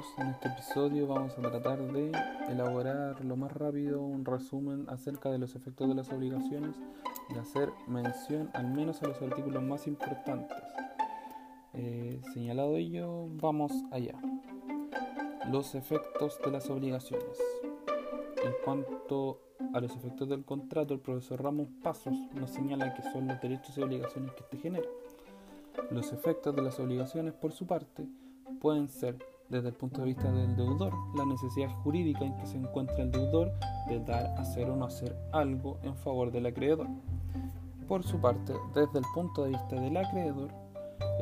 chicos, en este episodio vamos a tratar de elaborar lo más rápido un resumen acerca de los efectos de las obligaciones y hacer mención al menos a los artículos más importantes. Eh, señalado ello, vamos allá. Los efectos de las obligaciones. En cuanto a los efectos del contrato, el profesor Ramos Pasos nos señala que son los derechos y obligaciones que este genera. Los efectos de las obligaciones, por su parte, pueden ser, desde el punto de vista del deudor, la necesidad jurídica en que se encuentra el deudor de dar, hacer o no hacer algo en favor del acreedor. Por su parte, desde el punto de vista del acreedor,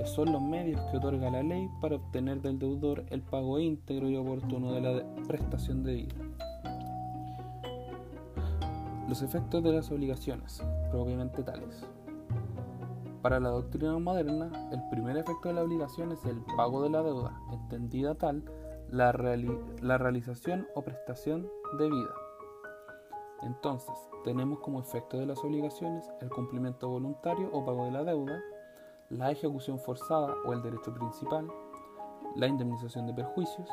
son los medios que otorga la ley para obtener del deudor el pago íntegro y oportuno de la prestación debida. Los efectos de las obligaciones, propiamente tales. Para la doctrina moderna, el primer efecto de la obligación es el pago de la deuda, entendida tal la, realización o prestación debida. Entonces, tenemos como efecto de las obligaciones el cumplimiento voluntario o pago de la deuda, la ejecución forzada o el derecho principal, la indemnización de perjuicios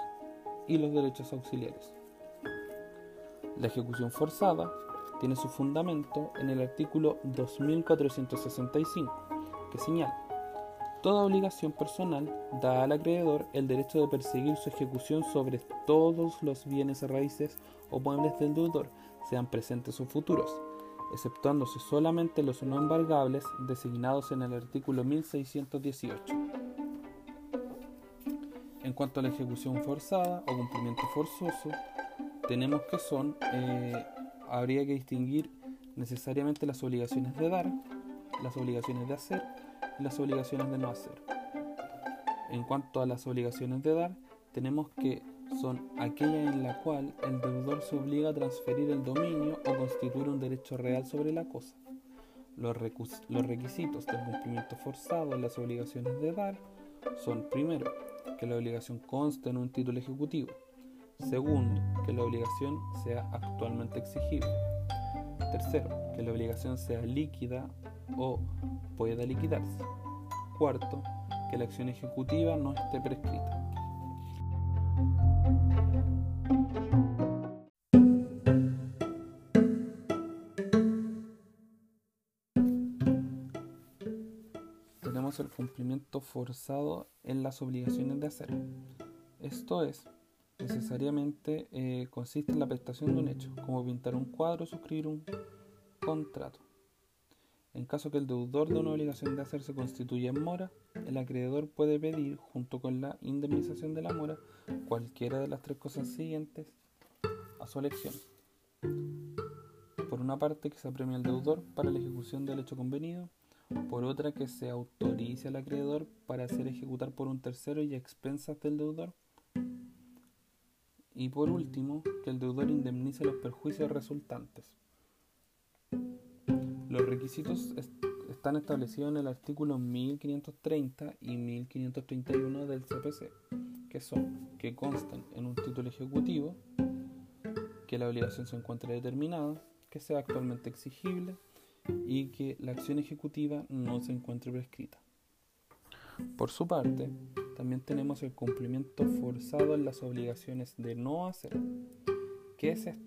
y los derechos auxiliares. La ejecución forzada tiene su fundamento en el artículo 2465 señal. Toda obligación personal da al acreedor el derecho de perseguir su ejecución sobre todos los bienes raíces o muebles del deudor, sean presentes o futuros, exceptuándose solamente los no embargables designados en el artículo 1618. En cuanto a la ejecución forzada o cumplimiento forzoso, tenemos que son, eh, habría que distinguir necesariamente las obligaciones de dar, las obligaciones de hacer las obligaciones de no hacer. En cuanto a las obligaciones de dar, tenemos que son aquellas en la cual el deudor se obliga a transferir el dominio o constituir un derecho real sobre la cosa. Los, los requisitos del cumplimiento forzado en las obligaciones de dar son, primero, que la obligación conste en un título ejecutivo. Segundo, que la obligación sea actualmente exigible. Tercero, que la obligación sea líquida o pueda liquidarse. Cuarto, que la acción ejecutiva no esté prescrita. Tenemos el cumplimiento forzado en las obligaciones de hacer. Esto es, necesariamente eh, consiste en la prestación de un hecho, como pintar un cuadro o suscribir un contrato. En caso que el deudor de una obligación de hacer se constituya en mora, el acreedor puede pedir, junto con la indemnización de la mora, cualquiera de las tres cosas siguientes a su elección. Por una parte, que se apremie al deudor para la ejecución del hecho convenido, por otra, que se autorice al acreedor para hacer ejecutar por un tercero y a expensas del deudor, y por último, que el deudor indemnice los perjuicios resultantes. Los requisitos están establecidos en el artículo 1530 y 1531 del CPC, que son que constan en un título ejecutivo, que la obligación se encuentre determinada, que sea actualmente exigible y que la acción ejecutiva no se encuentre prescrita. Por su parte, también tenemos el cumplimiento forzado en las obligaciones de no hacer. ¿Qué es esto?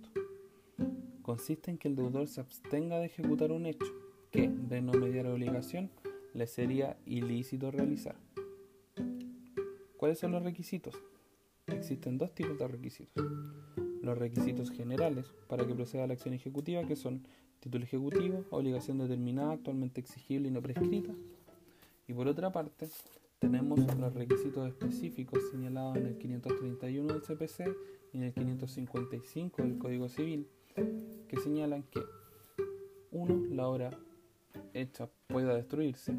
Consiste en que el deudor se abstenga de ejecutar un hecho que, de no mediar obligación, le sería ilícito realizar. ¿Cuáles son los requisitos? Existen dos tipos de requisitos. Los requisitos generales para que proceda la acción ejecutiva, que son título ejecutivo, obligación determinada, actualmente exigible y no prescrita. Y por otra parte, tenemos los requisitos específicos señalados en el 531 del CPC y en el 555 del Código Civil, que señalan que uno, la obra hecha pueda destruirse,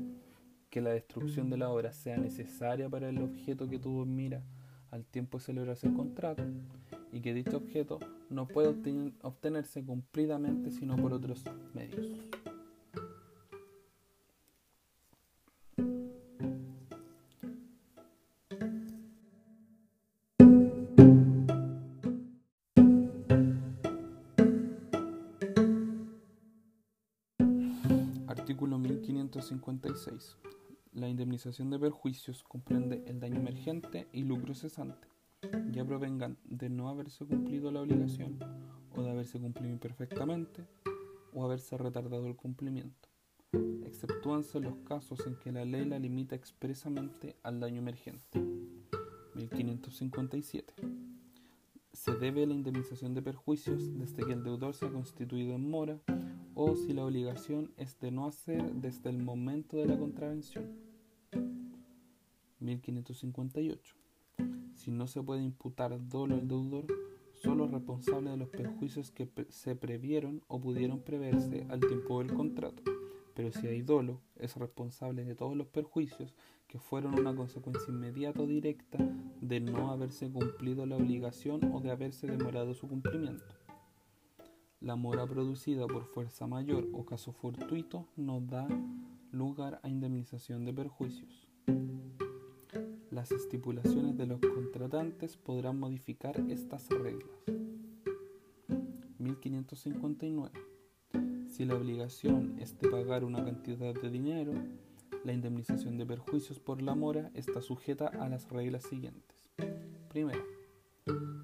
que la destrucción de la obra sea necesaria para el objeto que tuvo en mira al tiempo de celebrarse el contrato y que dicho objeto no puede obtenerse cumplidamente sino por otros medios. 1556. La indemnización de perjuicios comprende el daño emergente y lucro cesante. ya provengan de no haberse cumplido la obligación o de haberse cumplido imperfectamente o haberse retardado el cumplimiento. Exceptúanse los casos en que la ley la limita expresamente al daño emergente. 1557. Se debe la indemnización de perjuicios desde que el deudor se ha constituido en mora o si la obligación es de no hacer desde el momento de la contravención. 1558. Si no se puede imputar dolo al deudor, solo es responsable de los perjuicios que se previeron o pudieron preverse al tiempo del contrato. Pero si hay dolo, es responsable de todos los perjuicios que fueron una consecuencia inmediata o directa de no haberse cumplido la obligación o de haberse demorado su cumplimiento. La mora producida por fuerza mayor o caso fortuito no da lugar a indemnización de perjuicios. Las estipulaciones de los contratantes podrán modificar estas reglas. 1559. Si la obligación es de pagar una cantidad de dinero, la indemnización de perjuicios por la mora está sujeta a las reglas siguientes. Primero,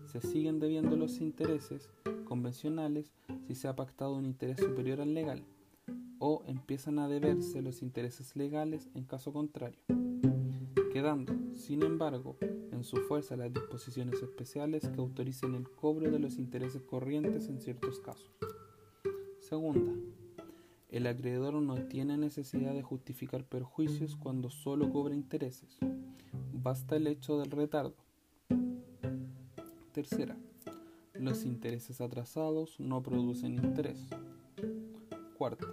se siguen debiendo los intereses convencionales si se ha pactado un interés superior al legal, o empiezan a deberse los intereses legales en caso contrario, quedando, sin embargo, en su fuerza las disposiciones especiales que autoricen el cobro de los intereses corrientes en ciertos casos. Segunda, el acreedor no tiene necesidad de justificar perjuicios cuando solo cobra intereses. Basta el hecho del retardo. Tercera, los intereses atrasados no producen interés. Cuarta,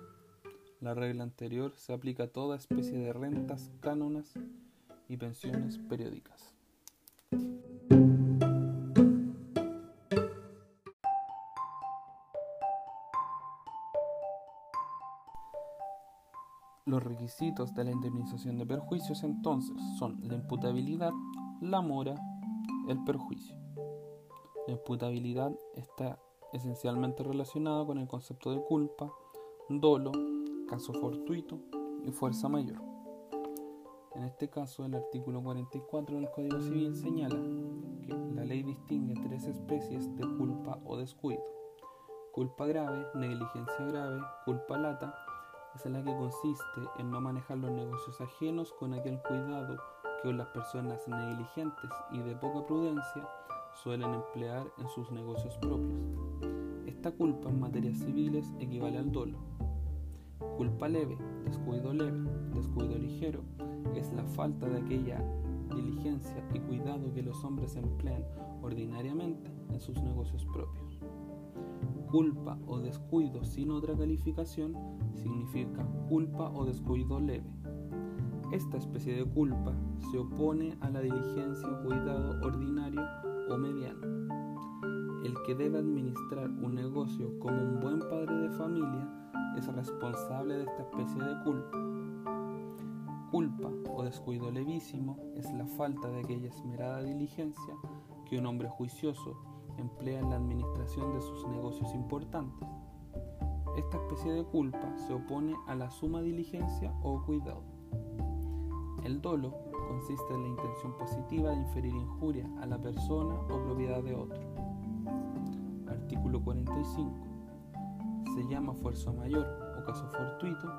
la regla anterior se aplica a toda especie de rentas, cánonas y pensiones periódicas. Los requisitos de la indemnización de perjuicios entonces son la imputabilidad, la mora, el perjuicio. La imputabilidad está esencialmente relacionada con el concepto de culpa, dolo, caso fortuito y fuerza mayor. En este caso, el artículo 44 del Código Civil señala que la ley distingue tres especies de culpa o descuido. Culpa grave, negligencia grave, culpa lata, es la que consiste en no manejar los negocios ajenos con aquel cuidado que las personas negligentes y de poca prudencia suelen emplear en sus negocios propios. Esta culpa en materias civiles equivale al dolo. Culpa leve, descuido leve, descuido ligero, es la falta de aquella diligencia y cuidado que los hombres emplean ordinariamente en sus negocios propios. Culpa o descuido sin otra calificación significa culpa o descuido leve. Esta especie de culpa se opone a la diligencia o cuidado ordinario o mediano. El que debe administrar un negocio como un buen padre de familia es responsable de esta especie de culpa. Culpa o descuido levísimo es la falta de aquella esmerada diligencia que un hombre juicioso emplea en la administración de sus negocios importantes. Esta especie de culpa se opone a la suma diligencia o cuidado. El dolo consiste en la intención positiva de inferir injuria a la persona o propiedad de otro. Artículo 45. Se llama fuerza mayor o caso fortuito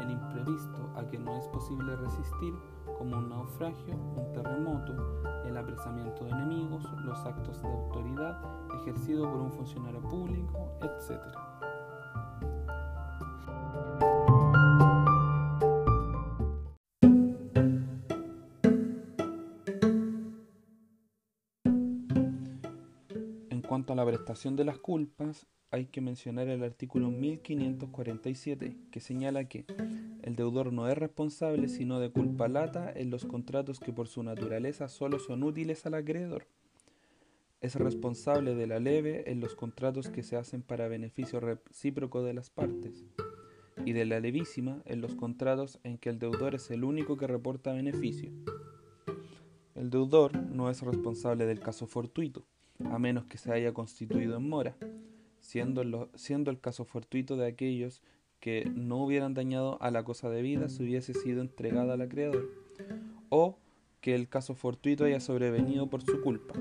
el imprevisto a que no es posible resistir como un naufragio, un terremoto, el apresamiento de enemigos, los actos de autoridad ejercido por un funcionario público, etc. cuanto a la prestación de las culpas, hay que mencionar el artículo 1547, que señala que el deudor no es responsable sino de culpa lata en los contratos que por su naturaleza solo son útiles al acreedor. Es responsable de la leve en los contratos que se hacen para beneficio recíproco de las partes, y de la levísima en los contratos en que el deudor es el único que reporta beneficio. El deudor no es responsable del caso fortuito a menos que se haya constituido en mora, siendo, siendo el caso fortuito de aquellos que no hubieran dañado a la cosa de vida si hubiese sido entregada al acreedor, o que el caso fortuito haya sobrevenido por su culpa,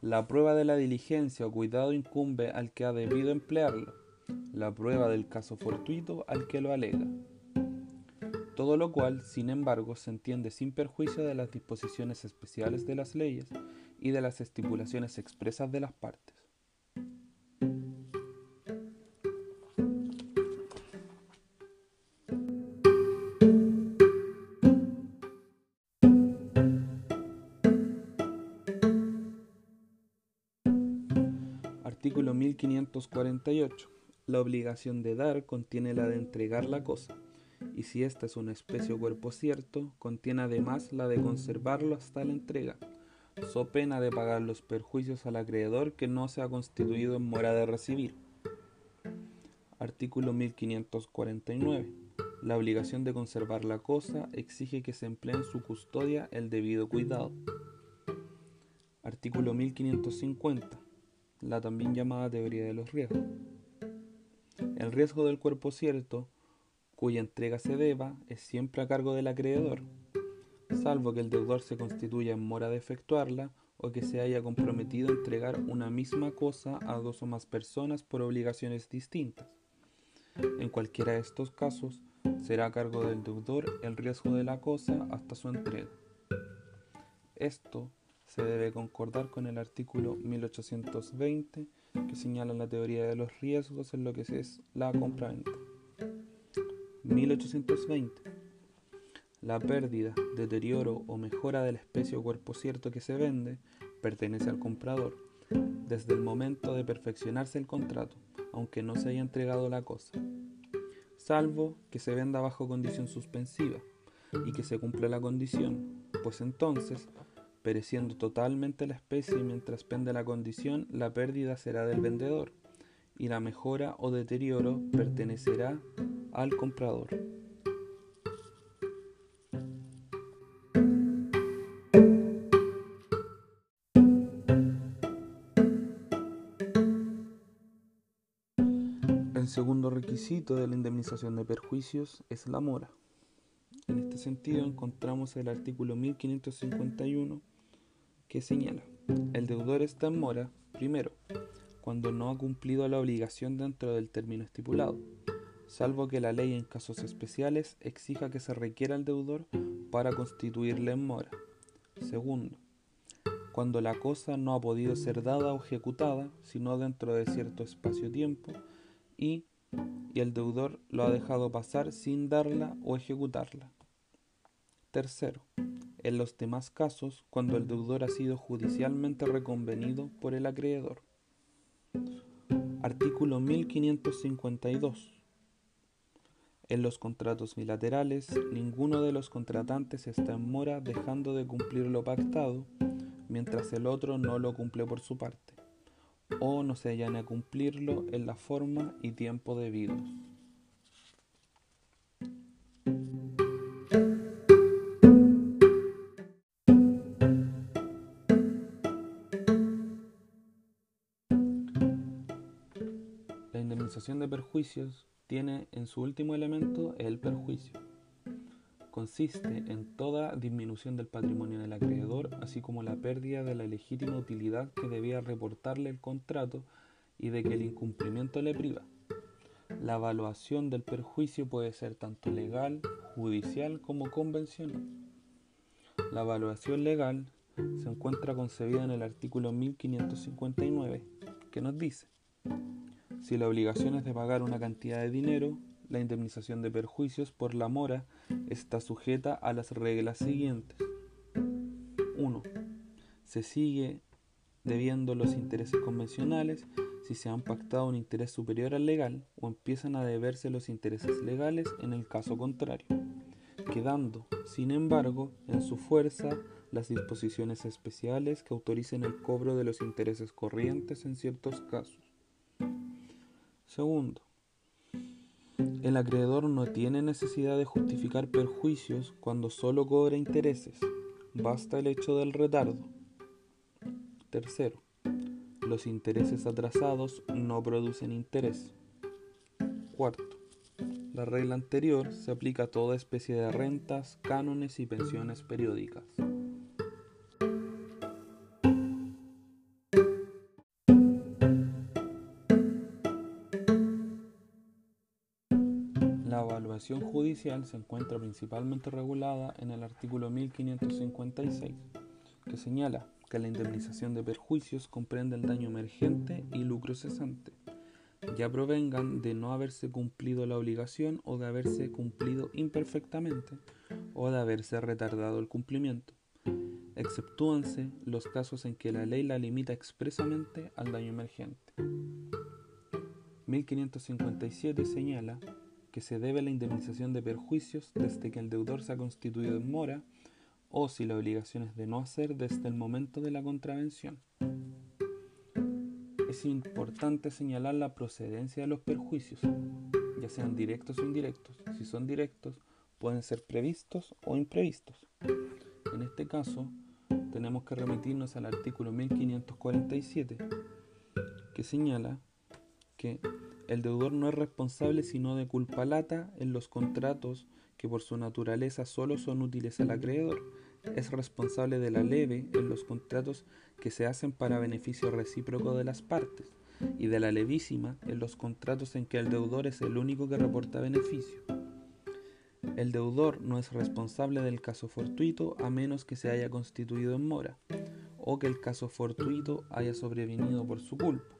La prueba de la diligencia o cuidado incumbe al que ha debido emplearlo, la prueba del caso fortuito al que lo alega. Todo lo cual, sin embargo, se entiende sin perjuicio de las disposiciones especiales de las leyes y de las estipulaciones expresas de las partes. Artículo 1548. La obligación de dar contiene la de entregar la cosa, y si ésta es una especie o cuerpo cierto, contiene además la de conservarlo hasta la entrega, so pena de pagar los perjuicios al acreedor que no se ha constituido en mora de recibir. Artículo 1549. La obligación de conservar la cosa exige que se emplee en su custodia el debido cuidado. Artículo 1550 la también llamada teoría de los riesgos. El riesgo del cuerpo cierto, cuya entrega se deba, es siempre a cargo del acreedor, salvo que el deudor se constituya en mora de efectuarla o que se haya comprometido a entregar una misma cosa a dos o más personas por obligaciones distintas. En cualquiera de estos casos, será a cargo del deudor el riesgo de la cosa hasta su entrega. Esto se debe concordar con el artículo 1820 que señala la teoría de los riesgos en lo que es la compraventa. 1820. La pérdida, deterioro o mejora de la especie o cuerpo cierto que se vende pertenece al comprador desde el momento de perfeccionarse el contrato, aunque no se haya entregado la cosa, salvo que se venda bajo condición suspensiva y que se cumpla la condición, pues entonces pereciendo totalmente la especie mientras pende la condición, la pérdida será del vendedor y la mejora o deterioro pertenecerá al comprador. Requisito de la indemnización de perjuicios es la mora. En este sentido encontramos el artículo 1551 que señala, el deudor está en mora, primero, cuando no ha cumplido la obligación dentro del término estipulado, salvo que la ley en casos especiales exija que se requiera al deudor para constituirle en mora. Segundo, cuando la cosa no ha podido ser dada o ejecutada, sino dentro de cierto espacio-tiempo, y, y el deudor lo ha dejado pasar sin darla o ejecutarla. Tercero, en los demás casos cuando el deudor ha sido judicialmente reconvenido por el acreedor. Artículo 1552. En los contratos bilaterales, ninguno de los contratantes está en mora dejando de cumplir lo pactado, mientras el otro no lo cumple por su parte, o no se hallan a cumplirlo en la forma y tiempo debidos. de perjuicios tiene en su último elemento el perjuicio. Consiste en toda disminución del patrimonio del acreedor, así como la pérdida de la legítima utilidad que debía reportarle el contrato y de que el incumplimiento le priva. La evaluación del perjuicio puede ser tanto legal, judicial como convencional. La evaluación legal se encuentra concebida en el artículo 1559, que nos dice si la obligación es de pagar una cantidad de dinero, la indemnización de perjuicios por la mora está sujeta a las reglas siguientes. 1. Se sigue debiendo los intereses convencionales si se han pactado un interés superior al legal o empiezan a deberse los intereses legales en el caso contrario, quedando, sin embargo, en su fuerza las disposiciones especiales que autoricen el cobro de los intereses corrientes en ciertos casos. Segundo, el acreedor no tiene necesidad de justificar perjuicios cuando solo cobra intereses, basta el hecho del retardo. Tercero, los intereses atrasados no producen interés. Cuarto, la regla anterior se aplica a toda especie de rentas, cánones y pensiones periódicas. Obligación judicial se encuentra principalmente regulada en el artículo 1556, que señala que la indemnización de perjuicios comprende el daño emergente y lucro cesante, ya provengan de no haberse cumplido la obligación o de haberse cumplido imperfectamente o de haberse retardado el cumplimiento. Exceptúanse los casos en que la ley la limita expresamente al daño emergente. 1557 señala que se debe la indemnización de perjuicios desde que el deudor se ha constituido en mora o si la obligación es de no hacer desde el momento de la contravención. Es importante señalar la procedencia de los perjuicios, ya sean directos o indirectos. Si son directos, pueden ser previstos o imprevistos. En este caso, tenemos que remitirnos al artículo 1547, que señala que el deudor no es responsable sino de culpa lata en los contratos que por su naturaleza solo son útiles al acreedor es responsable de la leve en los contratos que se hacen para beneficio recíproco de las partes y de la levísima en los contratos en que el deudor es el único que reporta beneficio. El deudor no es responsable del caso fortuito a menos que se haya constituido en mora o que el caso fortuito haya sobrevenido por su culpa.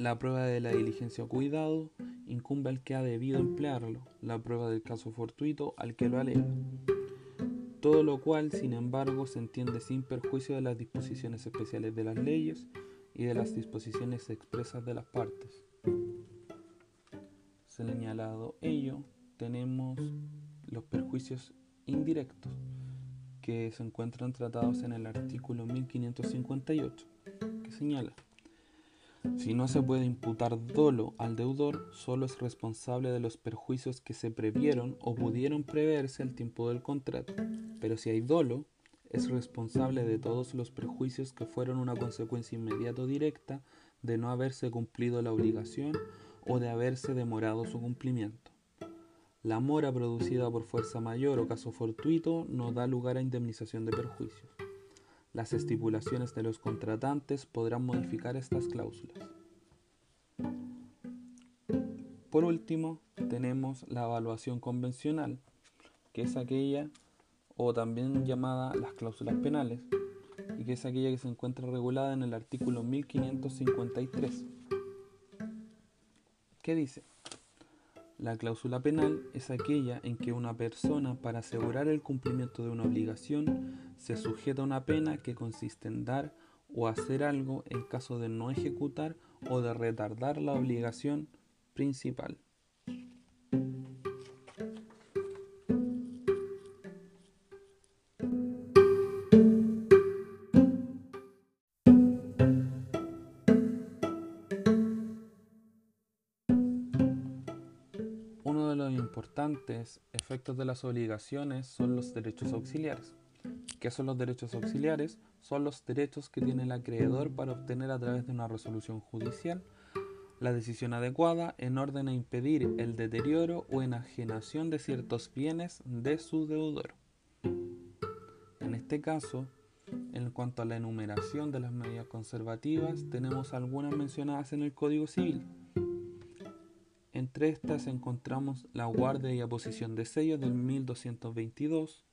La prueba de la diligencia o cuidado incumbe al que ha debido emplearlo, la prueba del caso fortuito al que lo alega todo lo cual, sin embargo, se entiende sin perjuicio de las disposiciones especiales de las leyes y de las disposiciones expresas de las partes. Señalado ello, tenemos los perjuicios indirectos, que se encuentran tratados en el artículo 1558, que señala si no se puede imputar dolo al deudor, solo es responsable de los perjuicios que se previeron o pudieron preverse al tiempo del contrato. Pero si hay dolo, es responsable de todos los perjuicios que fueron una consecuencia inmediata o directa de no haberse cumplido la obligación o de haberse demorado su cumplimiento. La mora producida por fuerza mayor o caso fortuito no da lugar a indemnización de perjuicios. Las estipulaciones de los contratantes podrán modificar estas cláusulas. Por último, tenemos la evaluación convencional, que es aquella, o también llamada las cláusulas penales, y que es aquella que se encuentra regulada en el artículo 1553. ¿Qué dice? La cláusula penal es aquella en que una persona, para asegurar el cumplimiento de una obligación, se sujeta a una pena que consiste en dar o hacer algo en caso de no ejecutar o de retardar la obligación principal. Efectos de las obligaciones son los derechos auxiliares. ¿Qué son los derechos auxiliares? Son los derechos que tiene el acreedor para obtener a través de una resolución judicial la decisión adecuada en orden a impedir el deterioro o enajenación de ciertos bienes de su deudor. En este caso, en cuanto a la enumeración de las medidas conservativas, tenemos algunas mencionadas en el Código Civil. Entre estas encontramos la guardia y aposición de sellos del 1222,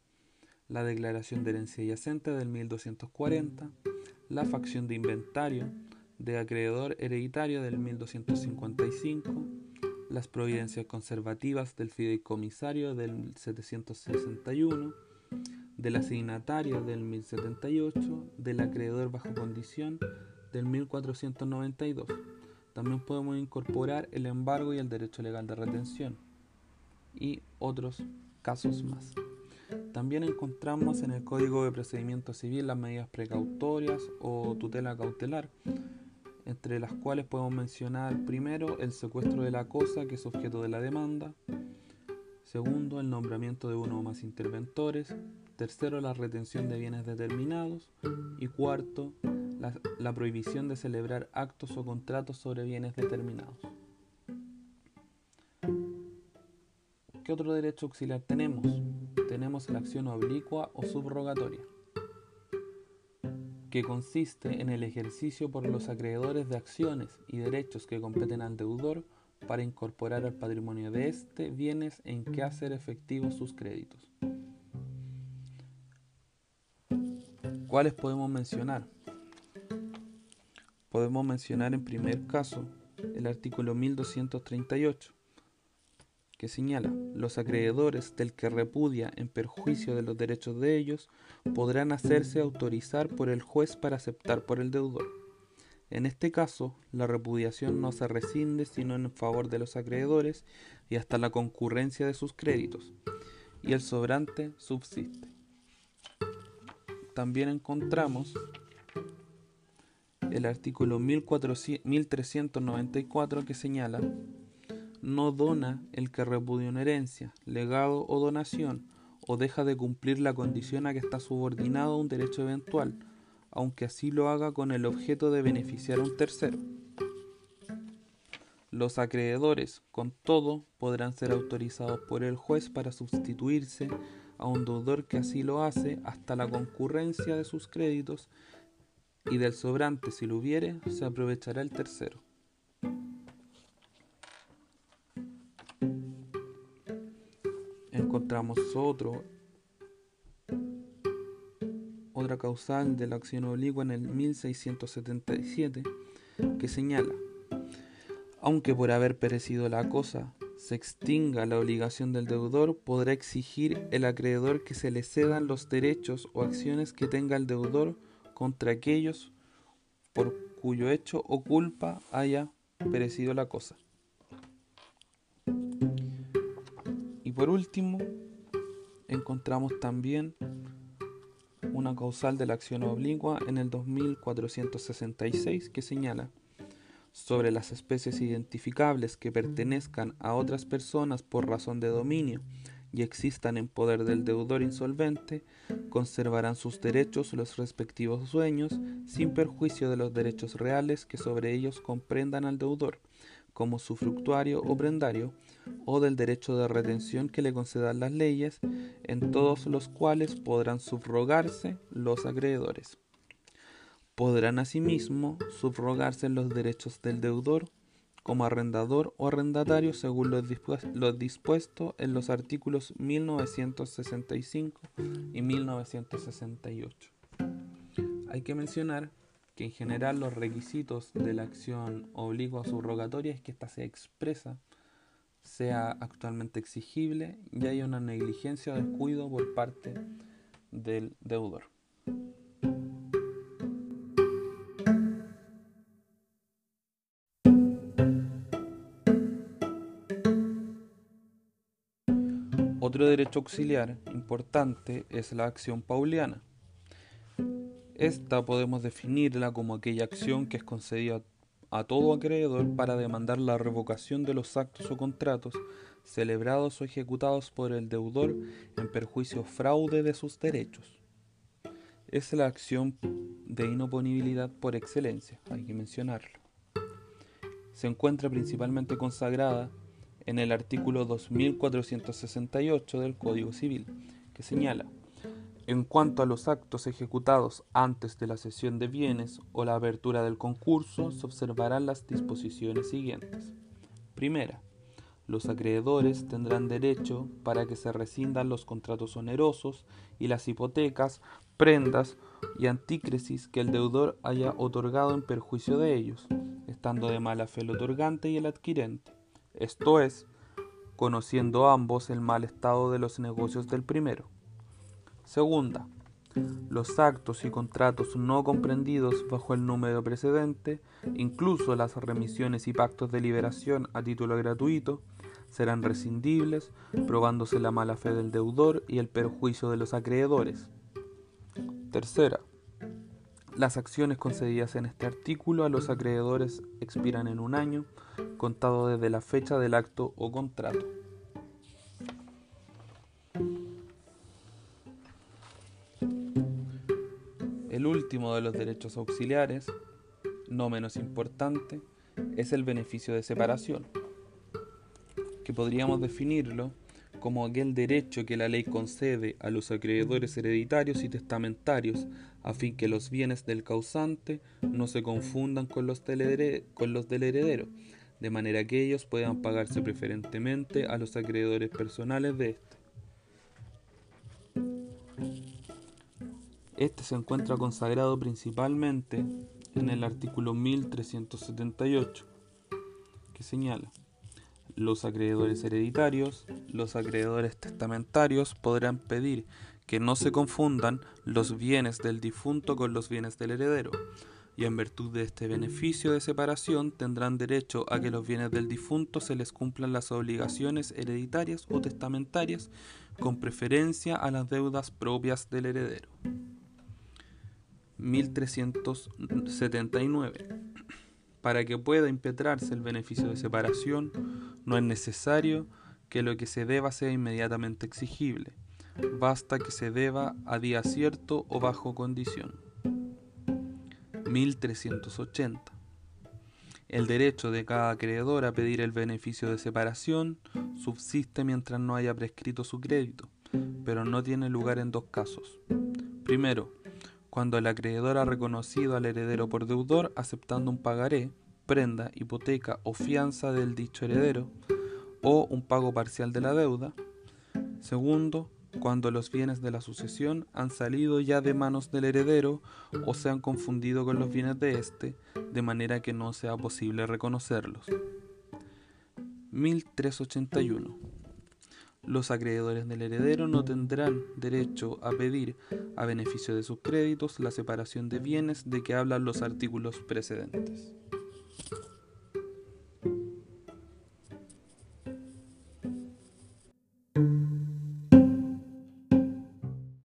la declaración de herencia yacente del 1240, la facción de inventario de acreedor hereditario del 1255, las providencias conservativas del fideicomisario del 761, del asignatario del 1078, del acreedor bajo condición del 1492 también podemos incorporar el embargo y el derecho legal de retención y otros casos más. También encontramos en el Código de Procedimiento Civil las medidas precautorias o tutela cautelar, entre las cuales podemos mencionar primero el secuestro de la cosa que es objeto de la demanda, segundo el nombramiento de uno o más interventores, tercero la retención de bienes determinados y cuarto la, prohibición de celebrar actos o contratos sobre bienes determinados. ¿Qué otro derecho auxiliar tenemos? Tenemos la acción oblicua o subrogatoria, que consiste en el ejercicio por los acreedores de acciones y derechos que competen al deudor para incorporar al patrimonio de este bienes en que hacer efectivos sus créditos. ¿Cuáles podemos mencionar? Podemos mencionar en primer caso el artículo 1238, que señala, los acreedores del que repudia en perjuicio de los derechos de ellos podrán hacerse autorizar por el juez para aceptar por el deudor. En este caso, la repudiación no se rescinde sino en favor de los acreedores y hasta la concurrencia de sus créditos, y el sobrante subsiste. También encontramos el artículo 1394 que señala no dona el que repudia una herencia, legado o donación, o deja de cumplir la condición a que está subordinado a un derecho eventual, aunque así lo haga con el objeto de beneficiar a un tercero. Los acreedores, con todo, podrán ser autorizados por el juez para sustituirse un deudor que así lo hace hasta la concurrencia de sus créditos y del sobrante, si lo hubiere, se aprovechará el tercero. Encontramos otro, otra causal de la acción obligua en el 1677 que señala, aunque por haber perecido la cosa se extinga la obligación del deudor, podrá exigir el acreedor que se le cedan los derechos o acciones que tenga el deudor contra aquellos por cuyo hecho o culpa haya perecido la cosa. Y por último, encontramos también una causal de la acción obligua en el 2466 que señala sobre las especies identificables que pertenezcan a otras personas por razón de dominio y existan en poder del deudor insolvente, conservarán sus derechos los respectivos dueños, sin perjuicio de los derechos reales que sobre ellos comprendan al deudor, como su fructuario o prendario, o del derecho de retención que le concedan las leyes, en todos los cuales podrán subrogarse los acreedores. Podrán asimismo subrogarse los derechos del deudor como arrendador o arrendatario según lo, dispuesto en los artículos 1965 y 1968. Hay que mencionar que en general los requisitos de la acción obligua subrogatoria es que ésta sea expresa, sea actualmente exigible y haya una negligencia o descuido por parte del deudor. Derecho auxiliar importante es la acción pauliana. Esta podemos definirla como aquella acción que es concedida a todo acreedor para demandar la revocación de los actos o contratos celebrados o ejecutados por el deudor en perjuicio fraude de sus derechos. Es la acción de inoponibilidad por excelencia, hay que mencionarlo. Se encuentra principalmente consagrada en el artículo 2468 del Código Civil, que señala, en cuanto a los actos ejecutados antes de la cesión de bienes o la apertura del concurso, se observarán las disposiciones siguientes. Primera, los acreedores tendrán derecho para que se rescindan los contratos onerosos y las hipotecas, prendas y antícresis que el deudor haya otorgado en perjuicio de ellos, estando de mala fe el otorgante y el adquirente esto es, conociendo ambos el mal estado de los negocios del primero. Segunda, los actos y contratos no comprendidos bajo el número precedente, incluso las remisiones y pactos de liberación a título gratuito, serán rescindibles, probándose la mala fe del deudor y el perjuicio de los acreedores. Tercera, las acciones concedidas en este artículo a los acreedores expiran en un año, contado desde la fecha del acto o contrato. El último de los derechos auxiliares, no menos importante, es el beneficio de separación, que podríamos definirlo como aquel derecho que la ley concede a los acreedores hereditarios y testamentarios a fin que los bienes del causante no se confundan con los, del heredero, de manera que ellos puedan pagarse preferentemente a los acreedores personales de este. Este se encuentra consagrado principalmente en el artículo 1378, que señala los acreedores hereditarios, los acreedores testamentarios podrán pedir que no se confundan los bienes del difunto con los bienes del heredero, y en virtud de este beneficio de separación tendrán derecho a que los bienes del difunto se les cumplan las obligaciones hereditarias o testamentarias con preferencia a las deudas propias del heredero. 1379. Para que pueda impetrarse el beneficio de separación, no es necesario que lo que se deba sea inmediatamente exigible, basta que se deba a día cierto o bajo condición. 1380. El derecho de cada acreedor a pedir el beneficio de separación subsiste mientras no haya prescrito su crédito, pero no tiene lugar en dos casos. Primero, cuando el acreedor ha reconocido al heredero por deudor aceptando un pagaré, prenda, hipoteca o fianza del dicho heredero, o un pago parcial de la deuda. Segundo, cuando los bienes de la sucesión han salido ya de manos del heredero o se han confundido con los bienes de éste, de manera que no sea posible reconocerlos. 1381 los acreedores del heredero no tendrán derecho a pedir, a beneficio de sus créditos, la separación de bienes de que hablan los artículos precedentes.